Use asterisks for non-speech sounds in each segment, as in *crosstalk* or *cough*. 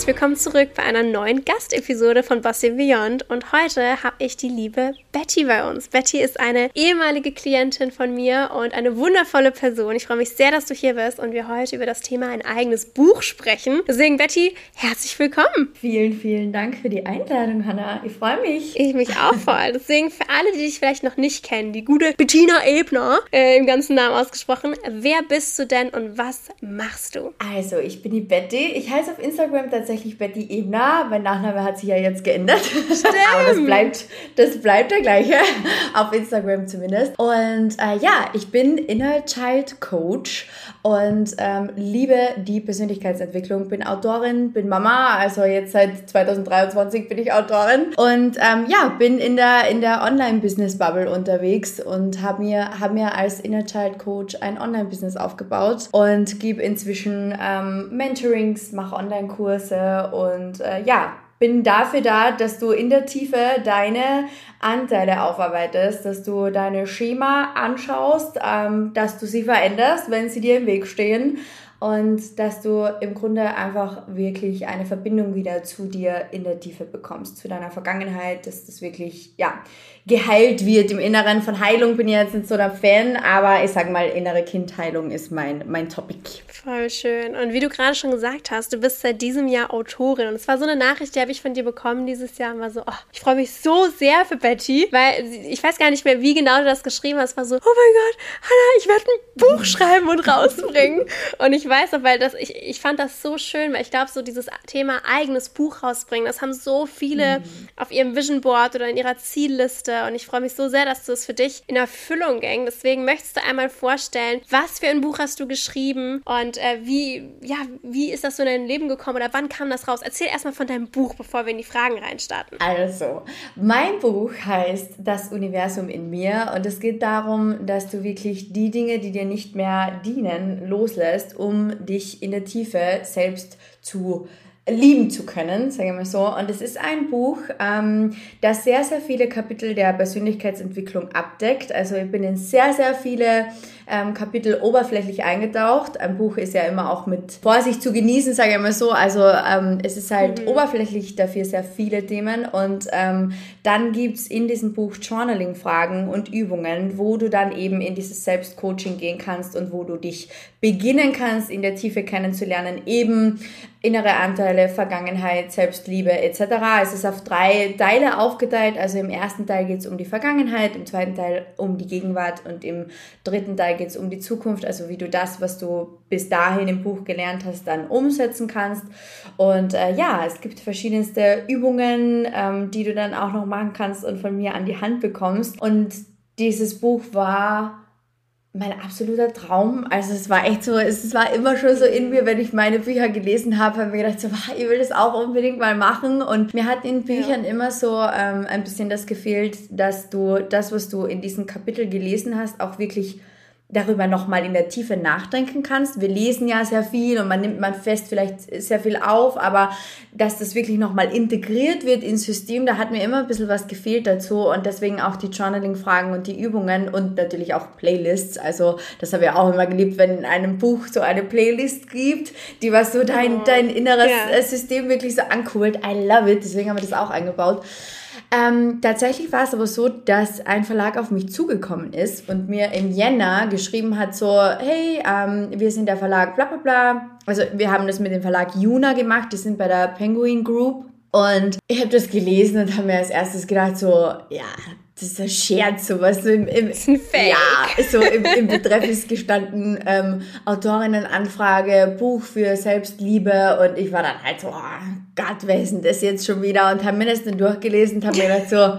Herzlich willkommen zurück bei einer neuen Gastepisode von Bossy Beyond und heute habe ich die liebe Betty bei uns. Betty ist eine ehemalige Klientin von mir und eine wundervolle Person. Ich freue mich sehr, dass du hier bist und wir heute über das Thema ein eigenes Buch sprechen. Deswegen Betty, herzlich willkommen. Vielen, vielen Dank für die Einladung, Hannah. Ich freue mich. Ich mich auch voll. *laughs* Deswegen für alle, die dich vielleicht noch nicht kennen, die gute Bettina Ebner, äh, im ganzen Namen ausgesprochen, wer bist du denn und was machst du? Also, ich bin die Betty. Ich heiße auf Instagram tatsächlich Betty Ebner. Mein Nachname hat sich ja jetzt geändert. Stimmt. Aber das bleibt, das bleibt der gleiche. Auf Instagram zumindest. Und äh, ja, ich bin Inner Child Coach und ähm, liebe die Persönlichkeitsentwicklung. Bin Autorin, bin Mama. Also jetzt seit 2023 bin ich Autorin. Und ähm, ja, bin in der, in der Online-Business-Bubble unterwegs und habe mir, hab mir als Inner Child Coach ein Online-Business aufgebaut und gebe inzwischen ähm, Mentorings, mache Online-Kurse und äh, ja, bin dafür da, dass du in der Tiefe deine Anteile aufarbeitest, dass du deine Schema anschaust, ähm, dass du sie veränderst, wenn sie dir im Weg stehen und dass du im Grunde einfach wirklich eine Verbindung wieder zu dir in der Tiefe bekommst, zu deiner Vergangenheit, dass das wirklich, ja, geheilt wird im Inneren. Von Heilung bin ich jetzt nicht so der Fan, aber ich sag mal, innere Kindheilung ist mein, mein Topic. Voll schön. Und wie du gerade schon gesagt hast, du bist seit diesem Jahr Autorin. Und es war so eine Nachricht, die habe ich von dir bekommen dieses Jahr. Und war so, oh, ich freue mich so sehr für Betty, weil ich weiß gar nicht mehr, wie genau du das geschrieben hast. Es war so, oh mein Gott, Hannah, ich werde ein Buch schreiben und rausbringen. und ich weiß noch, weil das, ich, ich fand das so schön, weil ich glaube, so dieses Thema eigenes Buch rausbringen, das haben so viele mhm. auf ihrem Vision Board oder in ihrer Zielliste und ich freue mich so sehr, dass du es für dich in Erfüllung ging. Deswegen möchtest du einmal vorstellen, was für ein Buch hast du geschrieben und äh, wie, ja, wie ist das so in dein Leben gekommen oder wann kam das raus? Erzähl erstmal von deinem Buch, bevor wir in die Fragen reinstarten. Also, mein Buch heißt Das Universum in mir und es geht darum, dass du wirklich die Dinge, die dir nicht mehr dienen, loslässt, um dich in der Tiefe selbst zu lieben zu können, sagen wir mal so. Und es ist ein Buch, ähm, das sehr, sehr viele Kapitel der Persönlichkeitsentwicklung abdeckt. Also ich bin in sehr, sehr viele ähm, Kapitel oberflächlich eingetaucht. Ein Buch ist ja immer auch mit Vorsicht zu genießen, sage ich mal so. Also ähm, es ist halt mhm. oberflächlich dafür sehr viele Themen. Und ähm, dann gibt's in diesem Buch Journaling-Fragen und Übungen, wo du dann eben in dieses Selbstcoaching gehen kannst und wo du dich beginnen kannst, in der Tiefe kennenzulernen, eben innere Anteile, Vergangenheit, Selbstliebe etc. Es ist auf drei Teile aufgeteilt. Also im ersten Teil geht es um die Vergangenheit, im zweiten Teil um die Gegenwart und im dritten Teil geht es um die Zukunft, also wie du das, was du bis dahin im Buch gelernt hast, dann umsetzen kannst. Und äh, ja, es gibt verschiedenste Übungen, ähm, die du dann auch noch machen kannst und von mir an die Hand bekommst. Und dieses Buch war mein absoluter Traum. Also es war echt so, es war immer schon so in mir, wenn ich meine Bücher gelesen habe, habe ich mir gedacht, so, ich will das auch unbedingt mal machen. Und mir hat in Büchern ja. immer so ähm, ein bisschen das gefehlt, dass du das, was du in diesem Kapitel gelesen hast, auch wirklich darüber nochmal in der Tiefe nachdenken kannst. Wir lesen ja sehr viel und man nimmt man fest vielleicht sehr viel auf, aber dass das wirklich nochmal integriert wird ins System, da hat mir immer ein bisschen was gefehlt dazu und deswegen auch die Journaling-Fragen und die Übungen und natürlich auch Playlists. Also das habe ich auch immer geliebt, wenn in einem Buch so eine Playlist gibt, die was so dein, dein inneres yeah. System wirklich so ankurbelt. I love it, deswegen haben wir das auch eingebaut. Ähm, tatsächlich war es aber so, dass ein Verlag auf mich zugekommen ist und mir im Jänner geschrieben hat, so, hey, ähm, wir sind der Verlag bla bla bla. Also wir haben das mit dem Verlag Juna gemacht, die sind bei der Penguin Group. Und ich habe das gelesen und habe mir als erstes gedacht, so, ja, das ist ein Scherz, sowas. So im, im, das ist ein Fake. Ja, so im, im Betreff ist gestanden, ähm, Autorinnenanfrage, Buch für Selbstliebe und ich war dann halt so, oh Gott, wer ist denn das jetzt schon wieder? Und habe mir das dann durchgelesen und habe mir gedacht so,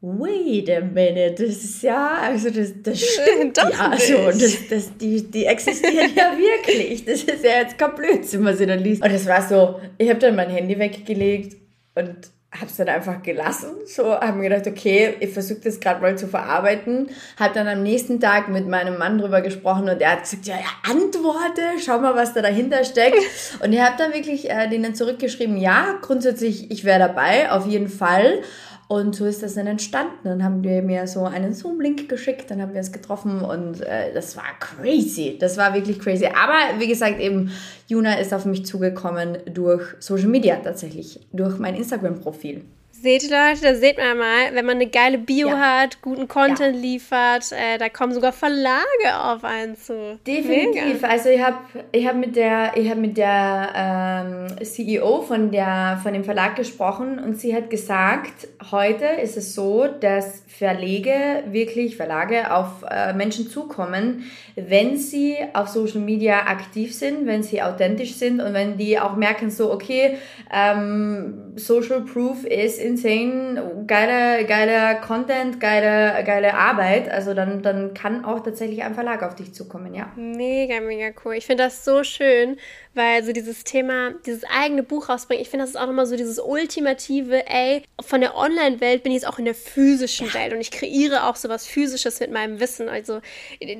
wait a minute, das ist ja, also das, das stimmt das ja nicht. so, das, das, die, die existieren ja wirklich. Das ist ja jetzt kein Blödsinn, was ich dann liest. Und das war so, ich habe dann mein Handy weggelegt und habe es dann einfach gelassen. So habe mir gedacht, okay, ich versuche das gerade mal zu verarbeiten. Habe dann am nächsten Tag mit meinem Mann drüber gesprochen und er hat gesagt, ja, ja antworte, schau mal, was da dahinter steckt. *laughs* Und ich habe dann wirklich äh, denen zurückgeschrieben, ja, grundsätzlich, ich wäre dabei, auf jeden Fall. Und so ist das dann entstanden. Dann haben die mir so einen Zoom-Link geschickt, dann haben wir es getroffen und äh, das war crazy. Das war wirklich crazy. Aber wie gesagt, eben, Juna ist auf mich zugekommen durch Social Media tatsächlich, durch mein Instagram-Profil. Seht ihr Leute, da seht man mal, wenn man eine geile Bio ja. hat, guten Content ja. liefert, äh, da kommen sogar Verlage auf einen zu. Definitiv. Mega. Also ich habe ich hab mit der, ich hab mit der ähm, CEO von, der, von dem Verlag gesprochen und sie hat gesagt, heute ist es so, dass Verlege, wirklich Verlage auf äh, Menschen zukommen, wenn sie auf Social Media aktiv sind, wenn sie authentisch sind und wenn die auch merken so, okay, ähm, Social Proof ist insane, geiler, geiler Content, geile, geile Arbeit, also dann, dann kann auch tatsächlich ein Verlag auf dich zukommen, ja. Mega, mega cool. Ich finde das so schön, weil so dieses Thema, dieses eigene Buch rausbringen, ich finde, das ist auch nochmal so dieses ultimative, ey, von der Online-Welt bin ich jetzt auch in der physischen Welt und ich kreiere auch so was Physisches mit meinem Wissen. Also,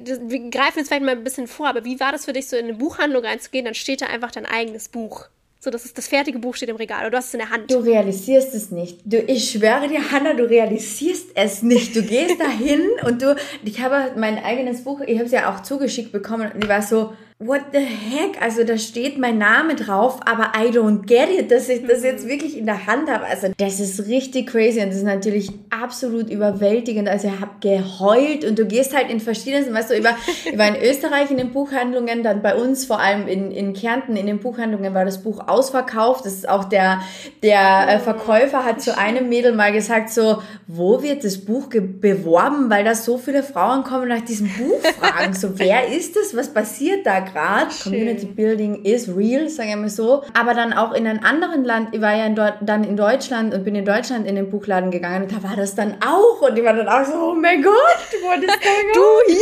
das, wir greifen jetzt vielleicht mal ein bisschen vor, aber wie war das für dich, so in eine Buchhandlung reinzugehen, dann steht da einfach dein eigenes Buch. So, das ist das fertige Buch steht im Regal oder du hast es in der Hand. Du realisierst es nicht. Du, ich schwöre dir, Hanna, du realisierst es nicht. Du gehst dahin und du, ich habe mein eigenes Buch, ich habe es ja auch zugeschickt bekommen und ich war so, what the heck? Also da steht mein Name drauf, aber I don't get it, dass ich das jetzt wirklich in der Hand habe. Also das ist richtig crazy und das ist natürlich absolut überwältigend. Also ich habe geheult und du gehst halt in verschiedenen, weißt du, ich war *laughs* in Österreich in den Buchhandlungen, dann bei uns vor allem in, in Kärnten in den Buchhandlungen war das Buch ausverkauft. Das ist auch der, der äh, Verkäufer hat zu einem Mädel mal gesagt so, wo wird das Buch beworben, weil da so viele Frauen kommen nach diesem Buch fragen. So, wer ist das? Was passiert da Schön. Community Building is real, sagen wir mal so. Aber dann auch in einem anderen Land, ich war ja in dann in Deutschland und bin in Deutschland in den Buchladen gegangen und da war das dann auch. Und ich war dann auch so, oh mein Gott, what is going Du hier!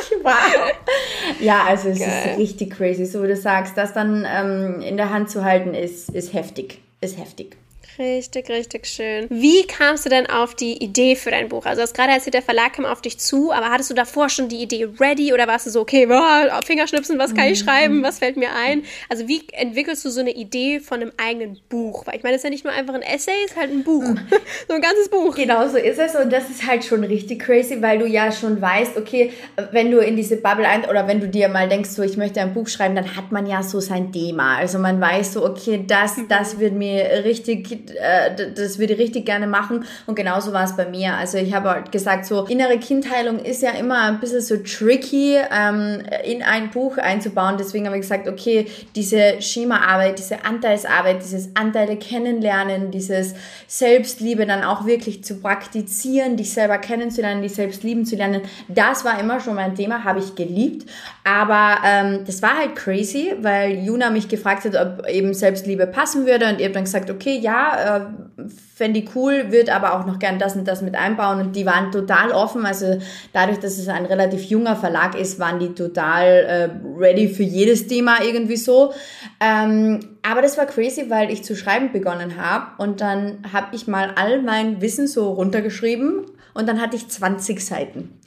Ich, wow. *laughs* Ja, also es Geil. ist richtig crazy, so wie du sagst. Das dann ähm, in der Hand zu halten, ist, ist heftig. Ist heftig. Richtig, richtig schön. Wie kamst du denn auf die Idee für dein Buch? Also, du hast gerade erzählt, der Verlag kam auf dich zu, aber hattest du davor schon die Idee ready oder warst du so, okay, boah, Fingerschnipsen, was kann ich mhm. schreiben, was fällt mir ein? Also, wie entwickelst du so eine Idee von einem eigenen Buch? Weil ich meine, das ist ja nicht nur einfach ein Essay, es ist halt ein Buch. Mhm. *laughs* so ein ganzes Buch. Genau so ist es und das ist halt schon richtig crazy, weil du ja schon weißt, okay, wenn du in diese Bubble ein oder wenn du dir mal denkst, so, ich möchte ein Buch schreiben, dann hat man ja so sein Thema. Also, man weiß so, okay, das, mhm. das wird mir richtig äh, das würde ich richtig gerne machen. Und genauso war es bei mir. Also ich habe halt gesagt, so innere Kindheilung ist ja immer ein bisschen so tricky ähm, in ein Buch einzubauen. Deswegen habe ich gesagt, okay, diese Schemaarbeit, diese Anteilsarbeit, dieses Anteile kennenlernen, dieses Selbstliebe dann auch wirklich zu praktizieren, dich selber kennenzulernen, dich selbst lieben zu lernen, das war immer schon mein Thema, habe ich geliebt. Aber ähm, das war halt crazy, weil Juna mich gefragt hat, ob eben Selbstliebe passen würde und ich habe dann gesagt, okay, ja, äh, fände ich cool, würde aber auch noch gern das und das mit einbauen und die waren total offen, also dadurch, dass es ein relativ junger Verlag ist, waren die total äh, ready für jedes Thema irgendwie so. Ähm, aber das war crazy, weil ich zu schreiben begonnen habe und dann habe ich mal all mein Wissen so runtergeschrieben und dann hatte ich 20 Seiten.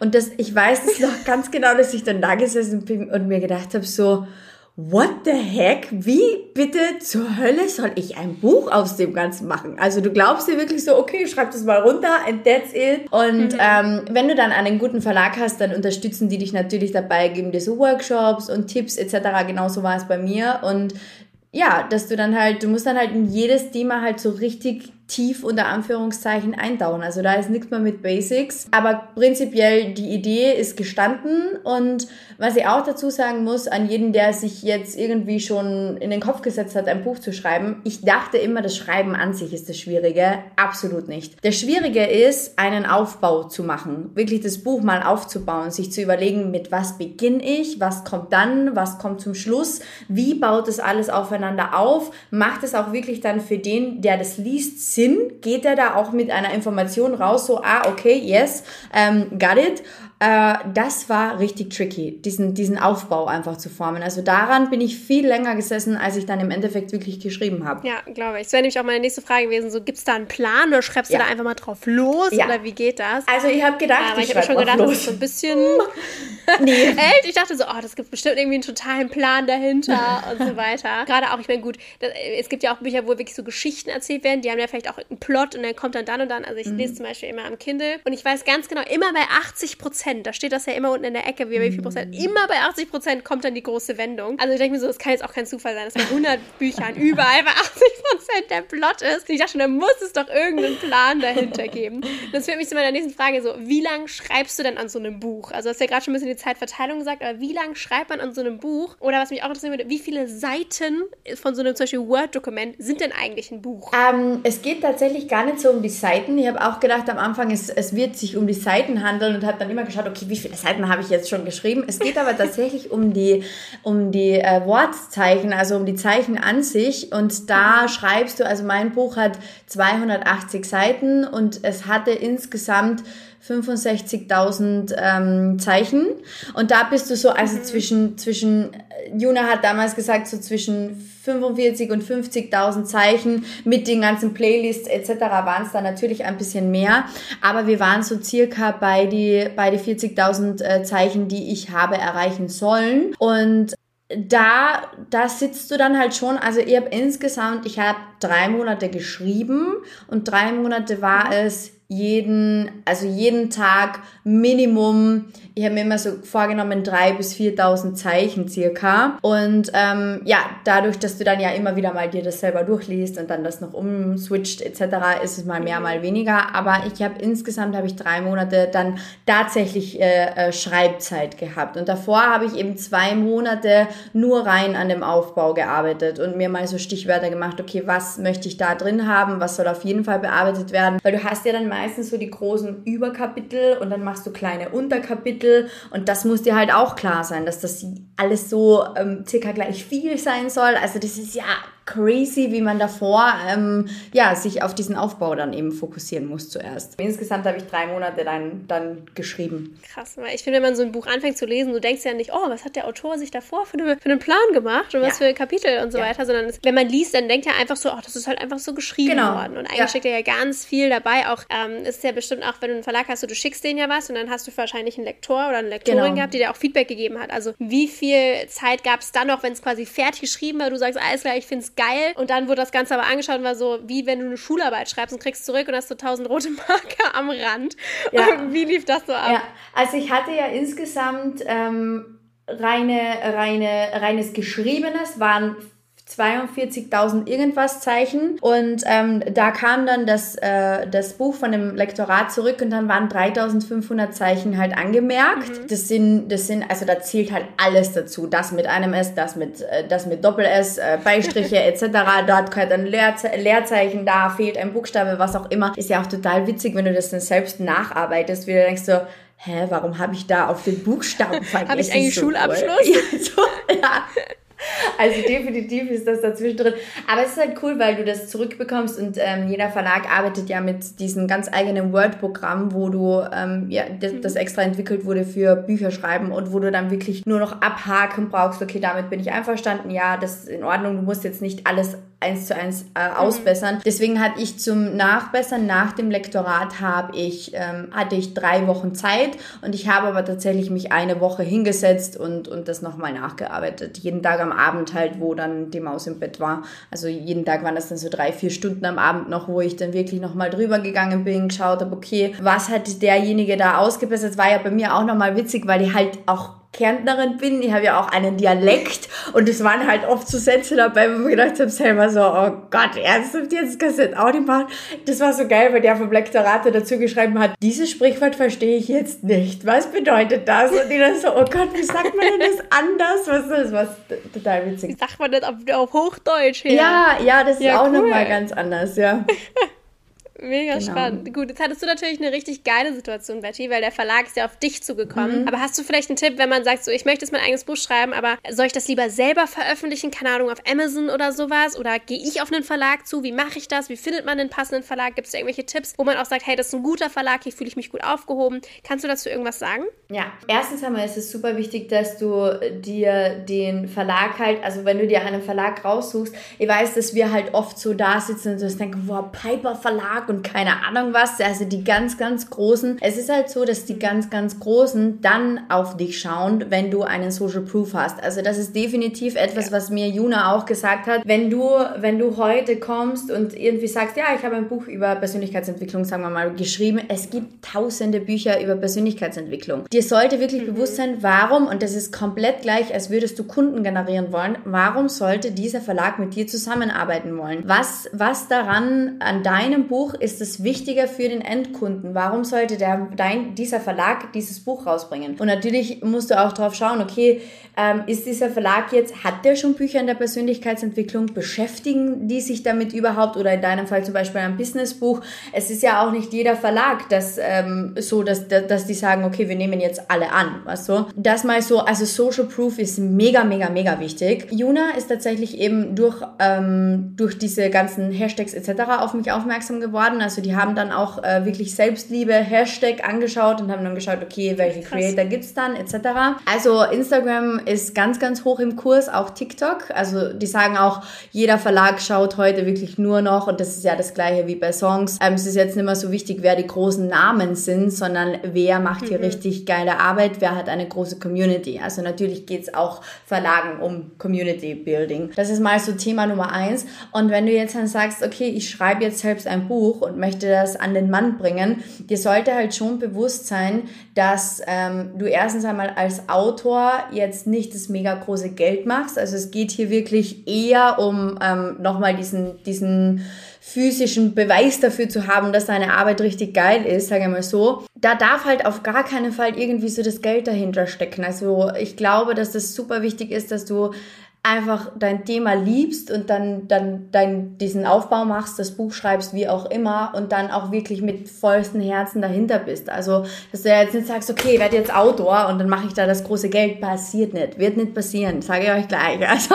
Und das, ich weiß es noch *laughs* ganz genau, dass ich dann da gesessen bin und mir gedacht habe, so, what the heck? Wie bitte zur Hölle soll ich ein Buch aus dem Ganzen machen? Also du glaubst dir wirklich so, okay, schreib das mal runter and that's it. Und mhm. ähm, wenn du dann einen guten Verlag hast, dann unterstützen die dich natürlich dabei, geben dir so Workshops und Tipps etc. Genauso war es bei mir. Und ja, dass du dann halt, du musst dann halt in jedes Thema halt so richtig tief unter Anführungszeichen eintauchen. Also da ist nichts mehr mit Basics. Aber prinzipiell die Idee ist gestanden und was ich auch dazu sagen muss, an jeden, der sich jetzt irgendwie schon in den Kopf gesetzt hat, ein Buch zu schreiben, ich dachte immer, das Schreiben an sich ist das Schwierige. Absolut nicht. Das Schwierige ist, einen Aufbau zu machen. Wirklich das Buch mal aufzubauen, sich zu überlegen, mit was beginne ich, was kommt dann, was kommt zum Schluss, wie baut das alles aufeinander auf, macht es auch wirklich dann für den, der das liest, Sinn? Geht er da auch mit einer Information raus, so, ah, okay, yes, ähm, got it? Äh, das war richtig tricky, diesen, diesen Aufbau einfach zu formen. Also daran bin ich viel länger gesessen, als ich dann im Endeffekt wirklich geschrieben habe. Ja, glaube ich. Das wäre nämlich auch meine nächste Frage gewesen. So, gibt es da einen Plan oder schreibst ja. du da einfach mal drauf los? Ja. Oder wie geht das? Also ich habe gedacht, ja, ich, ich habe schon gedacht, los. das ist so ein bisschen *laughs* nee. echt. Ich dachte so, oh, das gibt bestimmt irgendwie einen totalen Plan dahinter *laughs* und so weiter. Gerade auch, ich meine, gut, das, es gibt ja auch Bücher, wo wirklich so Geschichten erzählt werden, die haben ja vielleicht auch einen Plot und dann kommt dann dann und dann. Also ich mhm. lese zum Beispiel immer am Kindle und ich weiß ganz genau, immer bei 80 Prozent, da steht das ja immer unten in der Ecke, wie, viel Prozent, mhm. immer bei 80 Prozent kommt dann die große Wendung. Also ich denke mir so, das kann jetzt auch kein Zufall sein, dass bei 100 *laughs* Büchern überall bei 80 Prozent der Plot ist. Und ich dachte schon, da muss es doch irgendeinen Plan dahinter geben. Und das führt mich zu meiner nächsten Frage so, wie lange schreibst du denn an so einem Buch? Also du hast ja gerade schon ein bisschen die Zeitverteilung gesagt, aber wie lange schreibt man an so einem Buch? Oder was mich auch interessieren würde, wie viele Seiten von so einem zum Beispiel Word-Dokument sind denn eigentlich ein Buch? Ähm, es geht tatsächlich gar nicht so um die Seiten. Ich habe auch gedacht am Anfang, es, es wird sich um die Seiten handeln und habe dann immer geschaut, okay, wie viele Seiten habe ich jetzt schon geschrieben? Es geht aber tatsächlich um die, um die äh, Wortzeichen, also um die Zeichen an sich. Und da schreibst du, also mein Buch hat 280 Seiten und es hatte insgesamt 65.000 ähm, Zeichen. Und da bist du so, also mhm. zwischen, zwischen, Juna hat damals gesagt, so zwischen 45 und 50.000 Zeichen mit den ganzen Playlists etc. waren es dann natürlich ein bisschen mehr. Aber wir waren so circa bei die, bei die 40.000 äh, Zeichen, die ich habe erreichen sollen. Und da, da sitzt du dann halt schon, also ich habe insgesamt, ich habe drei Monate geschrieben und drei Monate war mhm. es jeden, also jeden Tag Minimum, ich habe mir immer so vorgenommen, drei bis 4.000 Zeichen circa. Und ähm, ja, dadurch, dass du dann ja immer wieder mal dir das selber durchliest und dann das noch umswitcht etc., ist es mal mehr, mal weniger. Aber ich habe insgesamt, habe ich drei Monate dann tatsächlich äh, äh, Schreibzeit gehabt. Und davor habe ich eben zwei Monate nur rein an dem Aufbau gearbeitet und mir mal so Stichwörter gemacht, okay, was möchte ich da drin haben, was soll auf jeden Fall bearbeitet werden. Weil du hast ja dann meistens so die großen Überkapitel und dann machst du kleine Unterkapitel und das muss dir halt auch klar sein, dass das alles so ähm, circa gleich viel sein soll. Also das ist ja crazy, wie man davor ähm, ja, sich auf diesen Aufbau dann eben fokussieren muss zuerst. Insgesamt habe ich drei Monate dann, dann geschrieben. Krass, weil ich finde, wenn man so ein Buch anfängt zu lesen, du denkst ja nicht, oh, was hat der Autor sich davor für, eine, für einen Plan gemacht und was ja. für Kapitel und so ja. weiter, sondern es, wenn man liest, dann denkt er einfach so, oh, das ist halt einfach so geschrieben genau. worden. Und eigentlich ja. steckt ja ganz viel dabei. Auch ähm, ist ja bestimmt auch, wenn du einen Verlag hast, so, du schickst denen ja was und dann hast du wahrscheinlich einen Lektor oder eine Lektorin genau. gehabt, die dir auch Feedback gegeben hat. Also wie viel Zeit gab es dann noch, wenn es quasi fertig geschrieben war, du sagst, alles klar, ich finde es geil und dann wurde das Ganze aber angeschaut und war so, wie wenn du eine Schularbeit schreibst und kriegst zurück und hast so tausend rote *laughs* Marker am Rand. Ja. wie lief das so ab? Ja, also ich hatte ja insgesamt ähm, reine, reine, reines Geschriebenes, waren 42.000 irgendwas Zeichen und ähm, da kam dann das, äh, das Buch von dem Lektorat zurück und dann waren 3.500 Zeichen halt angemerkt. Mhm. Das sind, das sind, also da zählt halt alles dazu. Das mit einem S, das mit, äh, das mit Doppel-S, äh, Beistriche *laughs* etc. Dort gehört ein Leerze Leerzeichen, da fehlt ein Buchstabe, was auch immer. Ist ja auch total witzig, wenn du das dann selbst nacharbeitest, wie du denkst so, hä, warum habe ich da auf den Buchstaben *laughs* vergessen? habe ich eigentlich so Schulabschluss? *laughs* Ja, so, ja. Also definitiv ist das dazwischen drin. Aber es ist halt cool, weil du das zurückbekommst und ähm, jeder Verlag arbeitet ja mit diesem ganz eigenen Word-Programm, wo du ähm, ja das, das, extra entwickelt wurde für Bücher schreiben und wo du dann wirklich nur noch abhaken brauchst. Okay, damit bin ich einverstanden. Ja, das ist in Ordnung. Du musst jetzt nicht alles eins zu eins äh, mhm. ausbessern. Mhm. Deswegen hatte ich zum Nachbessern nach dem Lektorat habe ich ähm, hatte ich drei Wochen Zeit und ich habe aber tatsächlich mich eine Woche hingesetzt und und das nochmal nachgearbeitet. Jeden Tag am Abend halt, wo dann die Maus im Bett war. Also jeden Tag waren das dann so drei vier Stunden am Abend noch, wo ich dann wirklich nochmal drüber gegangen bin, geschaut habe, okay, was hat derjenige da ausgebessert? Das war ja bei mir auch nochmal witzig, weil die halt auch Kärntnerin bin. Ich habe ja auch einen Dialekt und es waren halt oft so Sätze dabei, wo ich gedacht habe selber so, oh Gott, ernsthaft, jetzt kannst du das auch nicht machen. Das war so geil, weil der vom Lektorat dazu geschrieben hat, dieses Sprichwort verstehe ich jetzt nicht. Was bedeutet das? Und die dann so, oh Gott, wie sagt man denn das anders? Was ist das? Was total witzig. Wie sagt man das auf, auf Hochdeutsch? Her? Ja, ja, das ist ja, auch cool. nochmal ganz anders, ja. *laughs* Mega genau. spannend. Gut, jetzt hattest du natürlich eine richtig geile Situation, Betty, weil der Verlag ist ja auf dich zugekommen. Mhm. Aber hast du vielleicht einen Tipp, wenn man sagt, so ich möchte jetzt mein eigenes Buch schreiben, aber soll ich das lieber selber veröffentlichen? Keine Ahnung, auf Amazon oder sowas? Oder gehe ich auf einen Verlag zu? Wie mache ich das? Wie findet man einen passenden Verlag? Gibt es irgendwelche Tipps, wo man auch sagt, hey, das ist ein guter Verlag, hier fühle ich mich gut aufgehoben? Kannst du dazu irgendwas sagen? Ja, erstens einmal ist es super wichtig, dass du dir den Verlag halt, also wenn du dir einen Verlag raussuchst, ich weiß, dass wir halt oft so da sitzen und so denken, wow, Piper Verlag und keine Ahnung was, also die ganz, ganz Großen. Es ist halt so, dass die ganz, ganz Großen dann auf dich schauen, wenn du einen Social Proof hast. Also das ist definitiv etwas, was mir Juna auch gesagt hat. Wenn du, wenn du heute kommst und irgendwie sagst, ja, ich habe ein Buch über Persönlichkeitsentwicklung, sagen wir mal, geschrieben, es gibt tausende Bücher über Persönlichkeitsentwicklung. Dir sollte wirklich mhm. bewusst sein, warum, und das ist komplett gleich, als würdest du Kunden generieren wollen, warum sollte dieser Verlag mit dir zusammenarbeiten wollen? Was, was daran an deinem Buch ist es wichtiger für den Endkunden? Warum sollte der, dein, dieser Verlag dieses Buch rausbringen? Und natürlich musst du auch drauf schauen, okay, ähm, ist dieser Verlag jetzt, hat der schon Bücher in der Persönlichkeitsentwicklung? Beschäftigen die sich damit überhaupt? Oder in deinem Fall zum Beispiel ein Businessbuch? Es ist ja auch nicht jeder Verlag, das ähm, so, dass, dass die sagen, okay, wir nehmen jetzt alle an, weißt du? Das mal so, also Social Proof ist mega, mega, mega wichtig. Juna ist tatsächlich eben durch, ähm, durch diese ganzen Hashtags etc. auf mich aufmerksam geworden. Also die haben dann auch äh, wirklich Selbstliebe Hashtag angeschaut und haben dann geschaut, okay, welche Krass. Creator gibt's dann etc. Also Instagram ist ganz, ganz hoch im Kurs, auch TikTok. Also die sagen auch, jeder Verlag schaut heute wirklich nur noch, und das ist ja das gleiche wie bei Songs, ähm, es ist jetzt nicht mehr so wichtig, wer die großen Namen sind, sondern wer macht hier mhm. richtig geile Arbeit, wer hat eine große Community. Also natürlich geht's auch Verlagen um Community Building. Das ist mal so Thema Nummer eins. Und wenn du jetzt dann sagst, okay, ich schreibe jetzt selbst ein Buch und möchte das an den Mann bringen, dir sollte halt schon bewusst sein, dass ähm, du erstens einmal als Autor jetzt nicht das mega große Geld machst. Also es geht hier wirklich eher um ähm, nochmal diesen, diesen physischen Beweis dafür zu haben, dass deine Arbeit richtig geil ist, sage ich mal so. Da darf halt auf gar keinen Fall irgendwie so das Geld dahinter stecken. Also ich glaube, dass das super wichtig ist, dass du einfach dein Thema liebst und dann, dann dein, diesen Aufbau machst, das Buch schreibst, wie auch immer und dann auch wirklich mit vollstem Herzen dahinter bist. Also, dass du ja jetzt nicht sagst, okay, werde jetzt Autor und dann mache ich da das große Geld. Passiert nicht. Wird nicht passieren, sage ich euch gleich. *laughs* Also,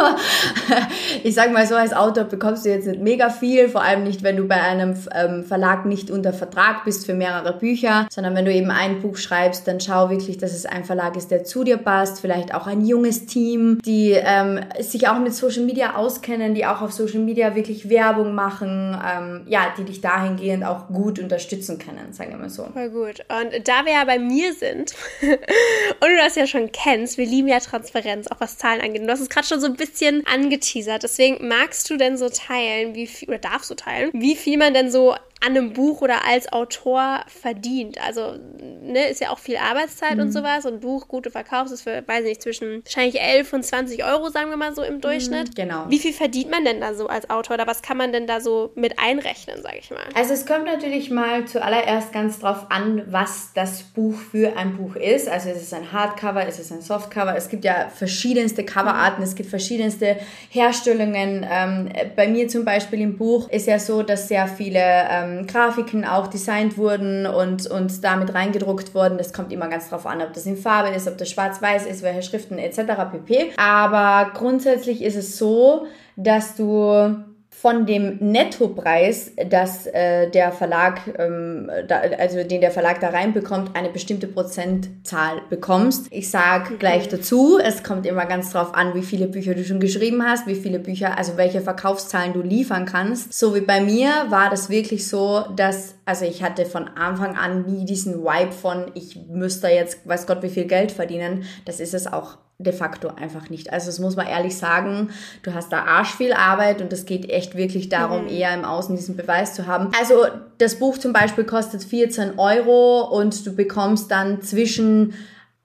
ich sage mal so, als Autor bekommst du jetzt nicht mega viel, vor allem nicht, wenn du bei einem ähm, Verlag nicht unter Vertrag bist für mehrere Bücher, sondern wenn du eben ein Buch schreibst, dann schau wirklich, dass es ein Verlag ist, der zu dir passt, vielleicht auch ein junges Team, die ähm, sich auch mit Social Media auskennen, die auch auf Social Media wirklich Werbung machen, ähm, ja, die dich dahingehend auch gut unterstützen können, sagen wir mal so. Voll gut. Und da wir ja bei mir sind *laughs* und du das ja schon kennst, wir lieben ja Transparenz, auch was Zahlen angeht. Und du hast es gerade schon so ein bisschen angeteasert. Deswegen magst du denn so teilen, wie viel, oder darfst du teilen, wie viel man denn so an einem Buch oder als Autor verdient. Also, ne, ist ja auch viel Arbeitszeit mhm. und sowas. Und Buch, gut, verkaufst es für, weiß nicht, zwischen wahrscheinlich 11 und 20 Euro, sagen wir mal so im Durchschnitt. Mhm, genau. Wie viel verdient man denn da so als Autor oder was kann man denn da so mit einrechnen, sage ich mal? Also, es kommt natürlich mal zuallererst ganz drauf an, was das Buch für ein Buch ist. Also, ist es ein Hardcover, ist es ein Softcover? Es gibt ja verschiedenste Coverarten, es gibt verschiedenste Herstellungen. Ähm, bei mir zum Beispiel im Buch ist ja so, dass sehr viele ähm, ähm, Grafiken auch designt wurden und, und damit reingedruckt wurden. Das kommt immer ganz drauf an, ob das in Farbe ist, ob das schwarz-weiß ist, welche Schriften etc. pp. Aber grundsätzlich ist es so, dass du von dem Nettopreis, dass äh, der Verlag, ähm, da, also den der Verlag da reinbekommt, eine bestimmte Prozentzahl bekommst. Ich sage mhm. gleich dazu, es kommt immer ganz drauf an, wie viele Bücher du schon geschrieben hast, wie viele Bücher, also welche Verkaufszahlen du liefern kannst. So wie bei mir war das wirklich so, dass, also ich hatte von Anfang an nie diesen Vibe von, ich müsste jetzt, weiß Gott, wie viel Geld verdienen. Das ist es auch de facto einfach nicht. Also das muss man ehrlich sagen, du hast da arsch viel Arbeit und es geht echt wirklich darum, mhm. eher im Außen diesen Beweis zu haben. Also das Buch zum Beispiel kostet 14 Euro und du bekommst dann zwischen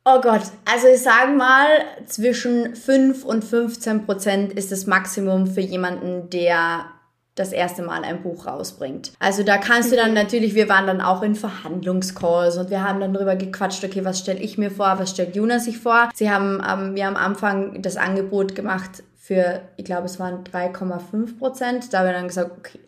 Oh Gott, also ich sage mal, zwischen 5 und 15 Prozent ist das Maximum für jemanden, der das erste Mal ein Buch rausbringt. Also da kannst du dann mhm. natürlich, wir waren dann auch in Verhandlungscalls und wir haben dann drüber gequatscht, okay, was stelle ich mir vor, was stellt Juna sich vor. Sie haben ähm, mir am Anfang das Angebot gemacht, für, ich glaube, es waren 3,5 Prozent. Da habe ich dann gesagt, okay,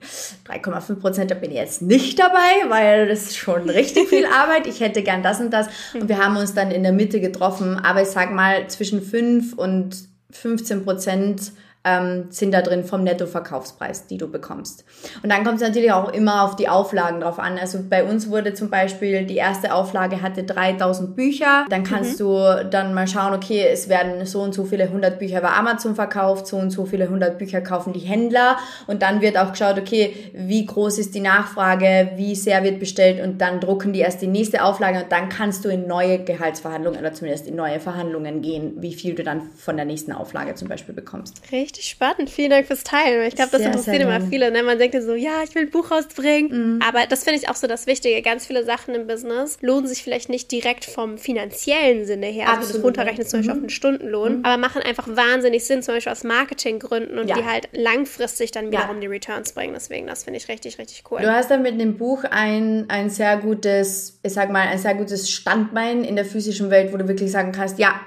3,5 Prozent, da bin ich jetzt nicht dabei, weil das ist schon *laughs* richtig viel Arbeit. Ich hätte gern das und das. Und wir haben uns dann in der Mitte getroffen. Aber ich sag mal, zwischen 5 und 15 Prozent ähm, sind da drin vom Nettoverkaufspreis, die du bekommst. Und dann kommt es natürlich auch immer auf die Auflagen drauf an. Also bei uns wurde zum Beispiel die erste Auflage hatte 3000 Bücher. Dann kannst mhm. du dann mal schauen, okay, es werden so und so viele 100 Bücher bei Amazon verkauft, so und so viele 100 Bücher kaufen die Händler. Und dann wird auch geschaut, okay, wie groß ist die Nachfrage, wie sehr wird bestellt und dann drucken die erst die nächste Auflage und dann kannst du in neue Gehaltsverhandlungen oder zumindest in neue Verhandlungen gehen, wie viel du dann von der nächsten Auflage zum Beispiel bekommst. Richtig richtig spannend. Vielen Dank fürs Teilen. Ich glaube, das sehr, interessiert sehr immer viele. Ne? Man denkt so, ja, ich will ein Buch rausbringen. Mhm. Aber das finde ich auch so das Wichtige. Ganz viele Sachen im Business lohnen sich vielleicht nicht direkt vom finanziellen Sinne her. Also Absolut. Also das runterrechnet zum Beispiel mhm. auf einen Stundenlohn. Mhm. Aber machen einfach wahnsinnig Sinn, zum Beispiel aus Marketinggründen und ja. die halt langfristig dann wiederum ja. die Returns bringen. Deswegen, das finde ich richtig, richtig cool. Du hast dann mit dem Buch ein, ein sehr gutes, ich sag mal, ein sehr gutes Standbein in der physischen Welt, wo du wirklich sagen kannst, ja,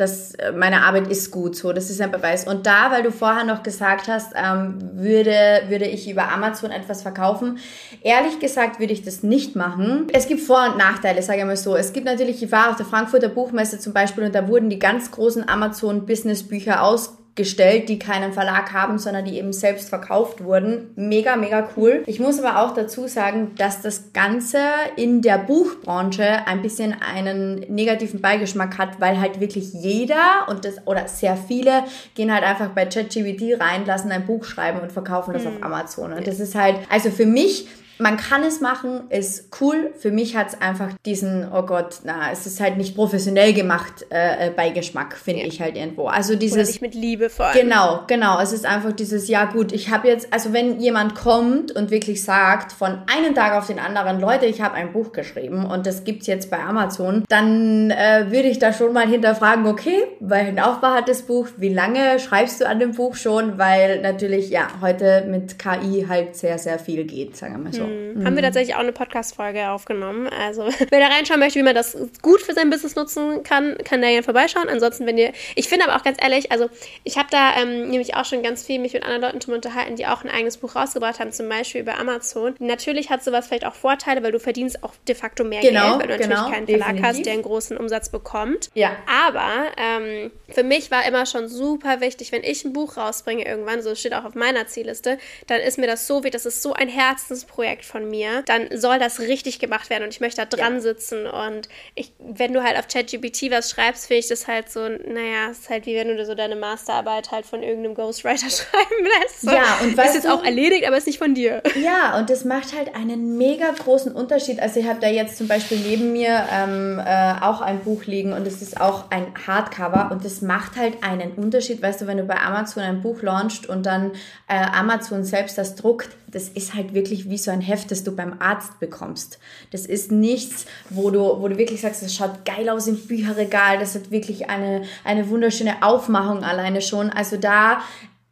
dass äh, meine Arbeit ist gut, so, das ist ein Beweis. Und da, weil du vorher noch gesagt hast, ähm, würde, würde ich über Amazon etwas verkaufen, ehrlich gesagt würde ich das nicht machen. Es gibt Vor- und Nachteile, sage ich mal so. Es gibt natürlich, ich war auf der Frankfurter Buchmesse zum Beispiel und da wurden die ganz großen Amazon-Business-Bücher aus gestellt, die keinen Verlag haben, sondern die eben selbst verkauft wurden. Mega, mega cool. Ich muss aber auch dazu sagen, dass das Ganze in der Buchbranche ein bisschen einen negativen Beigeschmack hat, weil halt wirklich jeder und das oder sehr viele gehen halt einfach bei ChatGPT rein, lassen ein Buch schreiben und verkaufen das hm. auf Amazon. Und das ist halt, also für mich man kann es machen, ist cool. Für mich hat es einfach diesen, oh Gott, na, es ist halt nicht professionell gemacht äh, äh Beigeschmack, finde ja. ich halt irgendwo. Also dieses. Oder nicht mit Liebe vor allem. Genau, genau. Es ist einfach dieses, ja gut, ich habe jetzt, also wenn jemand kommt und wirklich sagt, von einem Tag auf den anderen, Leute, ich habe ein Buch geschrieben und das gibt's jetzt bei Amazon, dann äh, würde ich da schon mal hinterfragen, okay, welchen Aufbau hat das Buch? Wie lange schreibst du an dem Buch schon? Weil natürlich, ja, heute mit KI halt sehr, sehr viel geht, sagen wir mal so. Mhm. Haben wir tatsächlich auch eine Podcast-Folge aufgenommen. Also, *laughs* wer da reinschauen möchte, wie man das gut für sein Business nutzen kann, kann da gerne vorbeischauen. Ansonsten, wenn ihr, ich finde aber auch ganz ehrlich, also ich habe da ähm, nämlich auch schon ganz viel mich mit anderen Leuten unterhalten, die auch ein eigenes Buch rausgebracht haben, zum Beispiel über Amazon. Natürlich hat sowas vielleicht auch Vorteile, weil du verdienst auch de facto mehr genau, Geld, weil du natürlich genau, keinen Verlag definitiv. hast, der einen großen Umsatz bekommt. Ja. Aber ähm, für mich war immer schon super wichtig, wenn ich ein Buch rausbringe irgendwann, so steht auch auf meiner Zielliste, dann ist mir das so wichtig, das ist so ein Herzensprojekt Projekt von mir, dann soll das richtig gemacht werden und ich möchte da dran ja. sitzen. Und ich, wenn du halt auf ChatGPT was schreibst, finde ich das halt so, naja, es ist halt wie wenn du so deine Masterarbeit halt von irgendeinem Ghostwriter *laughs* schreiben lässt. So, ja, und weißt ist jetzt du, auch erledigt, aber ist nicht von dir. Ja, und das macht halt einen mega großen Unterschied. Also ich habe da jetzt zum Beispiel neben mir ähm, äh, auch ein Buch liegen und es ist auch ein Hardcover und das macht halt einen Unterschied, weißt du, wenn du bei Amazon ein Buch launchst und dann äh, Amazon selbst das druckt, das ist halt wirklich wie so ein Heft, das du beim Arzt bekommst. Das ist nichts, wo du, wo du wirklich sagst, das schaut geil aus im Bücherregal, das hat wirklich eine, eine wunderschöne Aufmachung alleine schon. Also da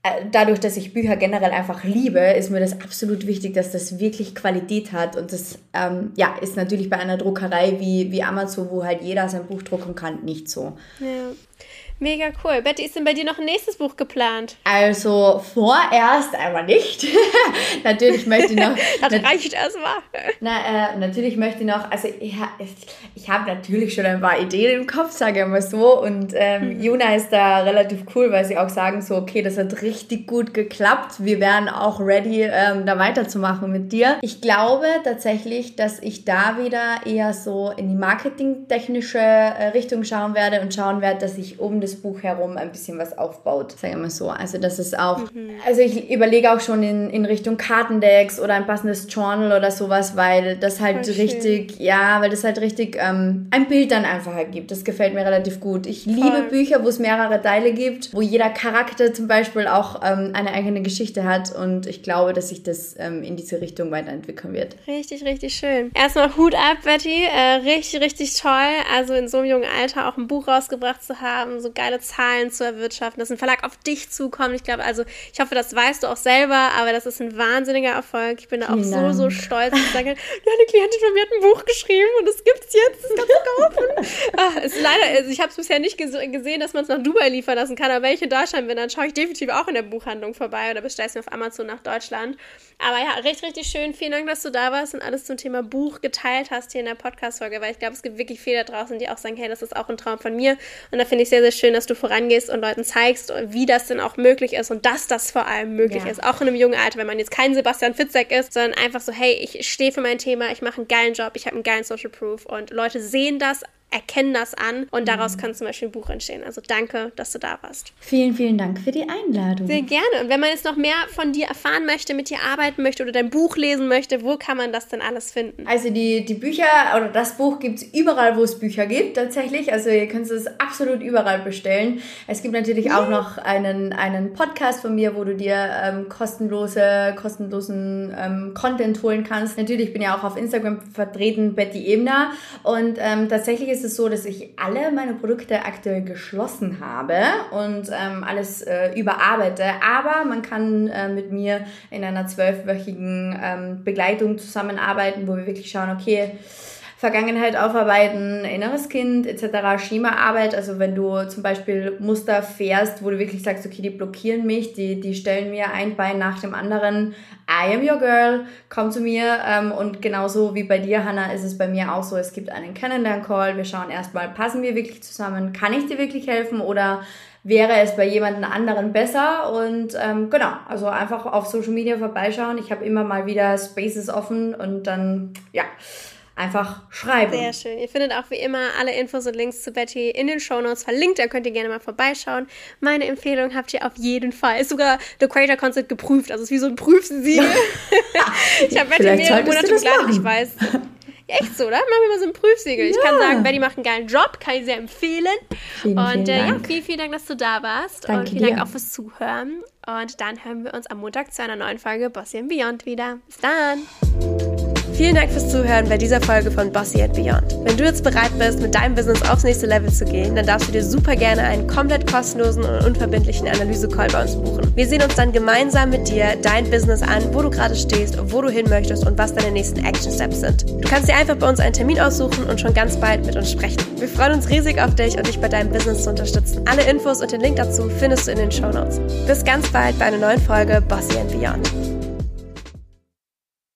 äh, dadurch, dass ich Bücher generell einfach liebe, ist mir das absolut wichtig, dass das wirklich Qualität hat. Und das ähm, ja, ist natürlich bei einer Druckerei wie, wie Amazon, wo halt jeder sein Buch drucken kann, nicht so. Ja. Mega cool. Betty, ist denn bei dir noch ein nächstes Buch geplant? Also vorerst einmal nicht. *laughs* natürlich möchte ich noch. *laughs* das reicht erstmal. Na, äh, natürlich möchte ich noch. Also ich, ich habe natürlich schon ein paar Ideen im Kopf, sage ich mal so. Und ähm, mhm. Juna ist da relativ cool, weil sie auch sagen so, okay, das hat richtig gut geklappt. Wir wären auch ready, ähm, da weiterzumachen mit dir. Ich glaube tatsächlich, dass ich da wieder eher so in die marketingtechnische äh, Richtung schauen werde und schauen werde, dass ich um das das Buch herum ein bisschen was aufbaut, sagen wir mal so. Also das ist auch, mhm. also ich überlege auch schon in, in Richtung Kartendecks oder ein passendes Journal oder sowas, weil das halt Voll richtig, schön. ja, weil das halt richtig ähm, ein Bild dann einfach ergibt. Das gefällt mir relativ gut. Ich Voll. liebe Bücher, wo es mehrere Teile gibt, wo jeder Charakter zum Beispiel auch ähm, eine eigene Geschichte hat und ich glaube, dass sich das ähm, in diese Richtung weiterentwickeln wird. Richtig, richtig schön. Erstmal Hut ab, Betty. Äh, richtig, richtig toll. Also in so einem jungen Alter auch ein Buch rausgebracht zu haben, so geile Zahlen zu erwirtschaften, dass ein Verlag auf dich zukommt. Ich glaube, also ich hoffe, das weißt du auch selber, aber das ist ein wahnsinniger Erfolg. Ich bin da auch so, Dank. so stolz. Ich sage, ja, eine Klientin von mir hat ein Buch geschrieben und es gibt es jetzt, das kannst du kaufen. Ach, ist leider, also ich habe es bisher nicht gesehen, dass man es nach Dubai liefern lassen kann, aber wenn ich in Deutschland bin, dann schaue ich definitiv auch in der Buchhandlung vorbei oder bestelle es mir auf Amazon nach Deutschland. Aber ja, richtig, richtig schön. Vielen Dank, dass du da warst und alles zum Thema Buch geteilt hast hier in der Podcast-Folge, weil ich glaube, es gibt wirklich viele da draußen, die auch sagen, hey, das ist auch ein Traum von mir. Und da finde ich sehr, sehr schön, dass du vorangehst und Leuten zeigst, wie das denn auch möglich ist und dass das vor allem möglich ja. ist. Auch in einem jungen Alter, wenn man jetzt kein Sebastian Fitzek ist, sondern einfach so, hey, ich stehe für mein Thema, ich mache einen geilen Job, ich habe einen geilen Social Proof und Leute sehen das, erkennen das an und daraus mhm. kann zum Beispiel ein Buch entstehen. Also danke, dass du da warst. Vielen, vielen Dank für die Einladung. Sehr gerne. Und wenn man jetzt noch mehr von dir erfahren möchte, mit dir arbeiten möchte oder dein Buch lesen möchte, wo kann man das denn alles finden? Also die, die Bücher oder das Buch gibt es überall, wo es Bücher gibt tatsächlich. Also ihr könnt es absolut überall bestellen. Es gibt natürlich ja. auch noch einen, einen Podcast von mir, wo du dir ähm, kostenlose, kostenlosen ähm, Content holen kannst. Natürlich bin ich auch auf Instagram vertreten, Betty Ebner. Und ähm, tatsächlich ist ist es so, dass ich alle meine Produkte aktuell geschlossen habe und ähm, alles äh, überarbeite. Aber man kann äh, mit mir in einer zwölfwöchigen ähm, Begleitung zusammenarbeiten, wo wir wirklich schauen, okay, Vergangenheit aufarbeiten, inneres Kind etc., Schemaarbeit. Also wenn du zum Beispiel Muster fährst, wo du wirklich sagst, okay, die blockieren mich, die, die stellen mir ein Bein nach dem anderen. I am your girl, komm zu mir. Ähm, und genauso wie bei dir, Hannah, ist es bei mir auch so, es gibt einen Kennenlern-Call. Wir schauen erstmal, passen wir wirklich zusammen? Kann ich dir wirklich helfen? Oder wäre es bei jemand anderen besser. Und ähm, genau, also einfach auf Social Media vorbeischauen. Ich habe immer mal wieder Spaces offen und dann, ja, einfach schreiben. Sehr schön. Ihr findet auch wie immer alle Infos und Links zu Betty in den Shownotes verlinkt. Da könnt ihr gerne mal vorbeischauen. Meine Empfehlung habt ihr auf jeden Fall. Ist sogar The Creator Concept geprüft. Also ist wie so ein Prüfsiegel. *laughs* ich habe Betty mehrere Monate begleitet, ich weiß. echt so, oder? Machen wir mal so ein Prüfsiegel. Ja. Ich kann sagen, Betty macht einen geilen Job, kann ich sehr empfehlen. Vielen, und vielen äh, ja, vielen, vielen Dank, dass du da warst. Danke und vielen dir. Dank auch fürs Zuhören. Und dann hören wir uns am Montag zu einer neuen Folge Bossy Beyond wieder. Bis dann! Vielen Dank fürs Zuhören bei dieser Folge von Bossy and Beyond. Wenn du jetzt bereit bist, mit deinem Business aufs nächste Level zu gehen, dann darfst du dir super gerne einen komplett kostenlosen und unverbindlichen Analyse-Call bei uns buchen. Wir sehen uns dann gemeinsam mit dir dein Business an, wo du gerade stehst, wo du hin möchtest und was deine nächsten Action Steps sind. Du kannst dir einfach bei uns einen Termin aussuchen und schon ganz bald mit uns sprechen. Wir freuen uns riesig auf dich und dich bei deinem Business zu unterstützen. Alle Infos und den Link dazu findest du in den Show Notes. Bis ganz bald bei einer neuen Folge Bossy and Beyond.